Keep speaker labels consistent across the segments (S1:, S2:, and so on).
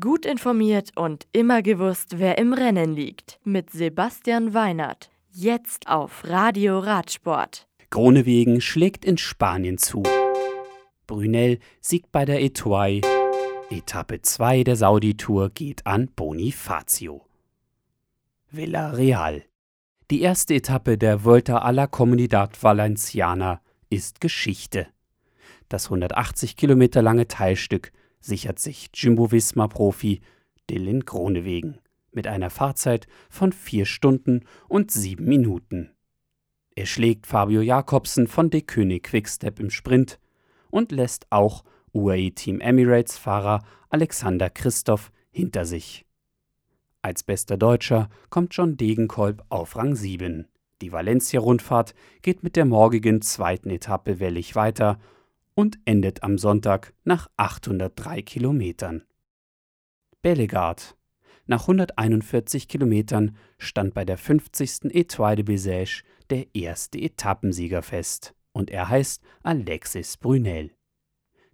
S1: Gut informiert und immer gewusst, wer im Rennen liegt. Mit Sebastian Weinert. Jetzt auf Radio Radsport.
S2: Gronewegen schlägt in Spanien zu. Brunel siegt bei der Etoile. Etappe 2 der Saudi-Tour geht an Bonifacio. Villarreal. Die erste Etappe der Volta a la Comunidad Valenciana ist Geschichte. Das 180 Kilometer lange Teilstück sichert sich Jumbo-Visma-Profi Dylan Gronewegen mit einer Fahrzeit von 4 Stunden und 7 Minuten. Er schlägt Fabio Jakobsen von De König Quickstep im Sprint und lässt auch UAE Team Emirates Fahrer Alexander Christoph hinter sich. Als bester Deutscher kommt John Degenkolb auf Rang 7. Die Valencia-Rundfahrt geht mit der morgigen zweiten Etappe wellig weiter und endet am Sonntag nach 803 Kilometern. Bellegarde. Nach 141 Kilometern stand bei der 50. Etoile de Bessèges der erste Etappensieger fest und er heißt Alexis Brunel.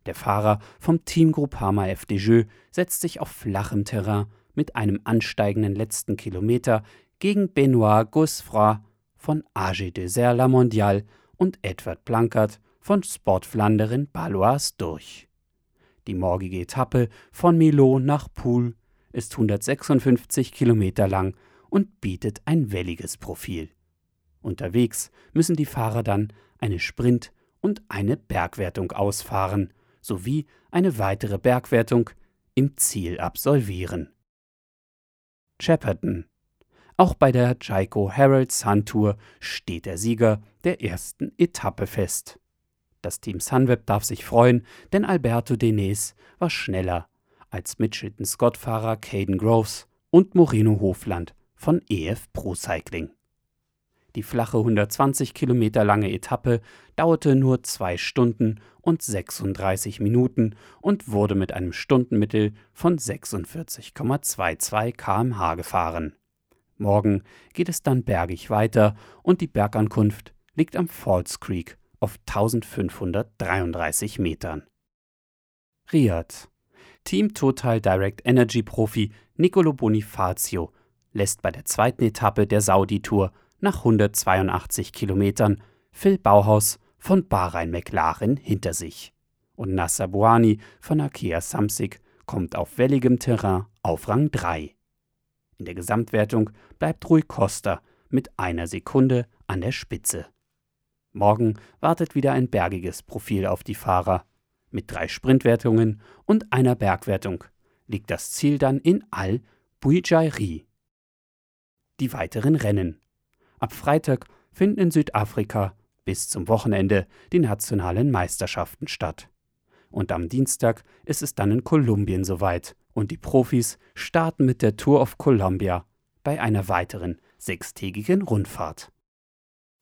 S2: Der Fahrer vom Team Groupama FDJ setzt sich auf flachem Terrain mit einem ansteigenden letzten Kilometer gegen Benoit Gosfroy von AG Desert La Mondiale und Edward Blankert von Sportflanderin Balois durch. Die morgige Etappe von Milo nach Poul ist 156 Kilometer lang und bietet ein welliges Profil. Unterwegs müssen die Fahrer dann eine Sprint- und eine Bergwertung ausfahren, sowie eine weitere Bergwertung im Ziel absolvieren. Shepperton. Auch bei der Jaiko Herald Sun Tour steht der Sieger der ersten Etappe fest. Das Team Sunweb darf sich freuen, denn Alberto Denes war schneller als Mitchelton-Scott-Fahrer Caden Groves und Moreno Hofland von EF Pro Cycling. Die flache 120 Kilometer lange Etappe dauerte nur 2 Stunden und 36 Minuten und wurde mit einem Stundenmittel von 46,22 km/h gefahren. Morgen geht es dann bergig weiter und die Bergankunft liegt am Falls Creek auf 1533 Metern. Riyadh. Team Total Direct Energy Profi Nicolo Bonifacio lässt bei der zweiten Etappe der Saudi-Tour nach 182 Kilometern Phil Bauhaus von Bahrain McLaren hinter sich. Und Nasser Bouani von Akea Samsic kommt auf welligem Terrain auf Rang 3. In der Gesamtwertung bleibt Rui Costa mit einer Sekunde an der Spitze. Morgen wartet wieder ein bergiges Profil auf die Fahrer. Mit drei Sprintwertungen und einer Bergwertung liegt das Ziel dann in Al Bujairi. Die weiteren Rennen. Ab Freitag finden in Südafrika bis zum Wochenende die nationalen Meisterschaften statt. Und am Dienstag ist es dann in Kolumbien soweit und die Profis starten mit der Tour of Columbia bei einer weiteren sechstägigen Rundfahrt.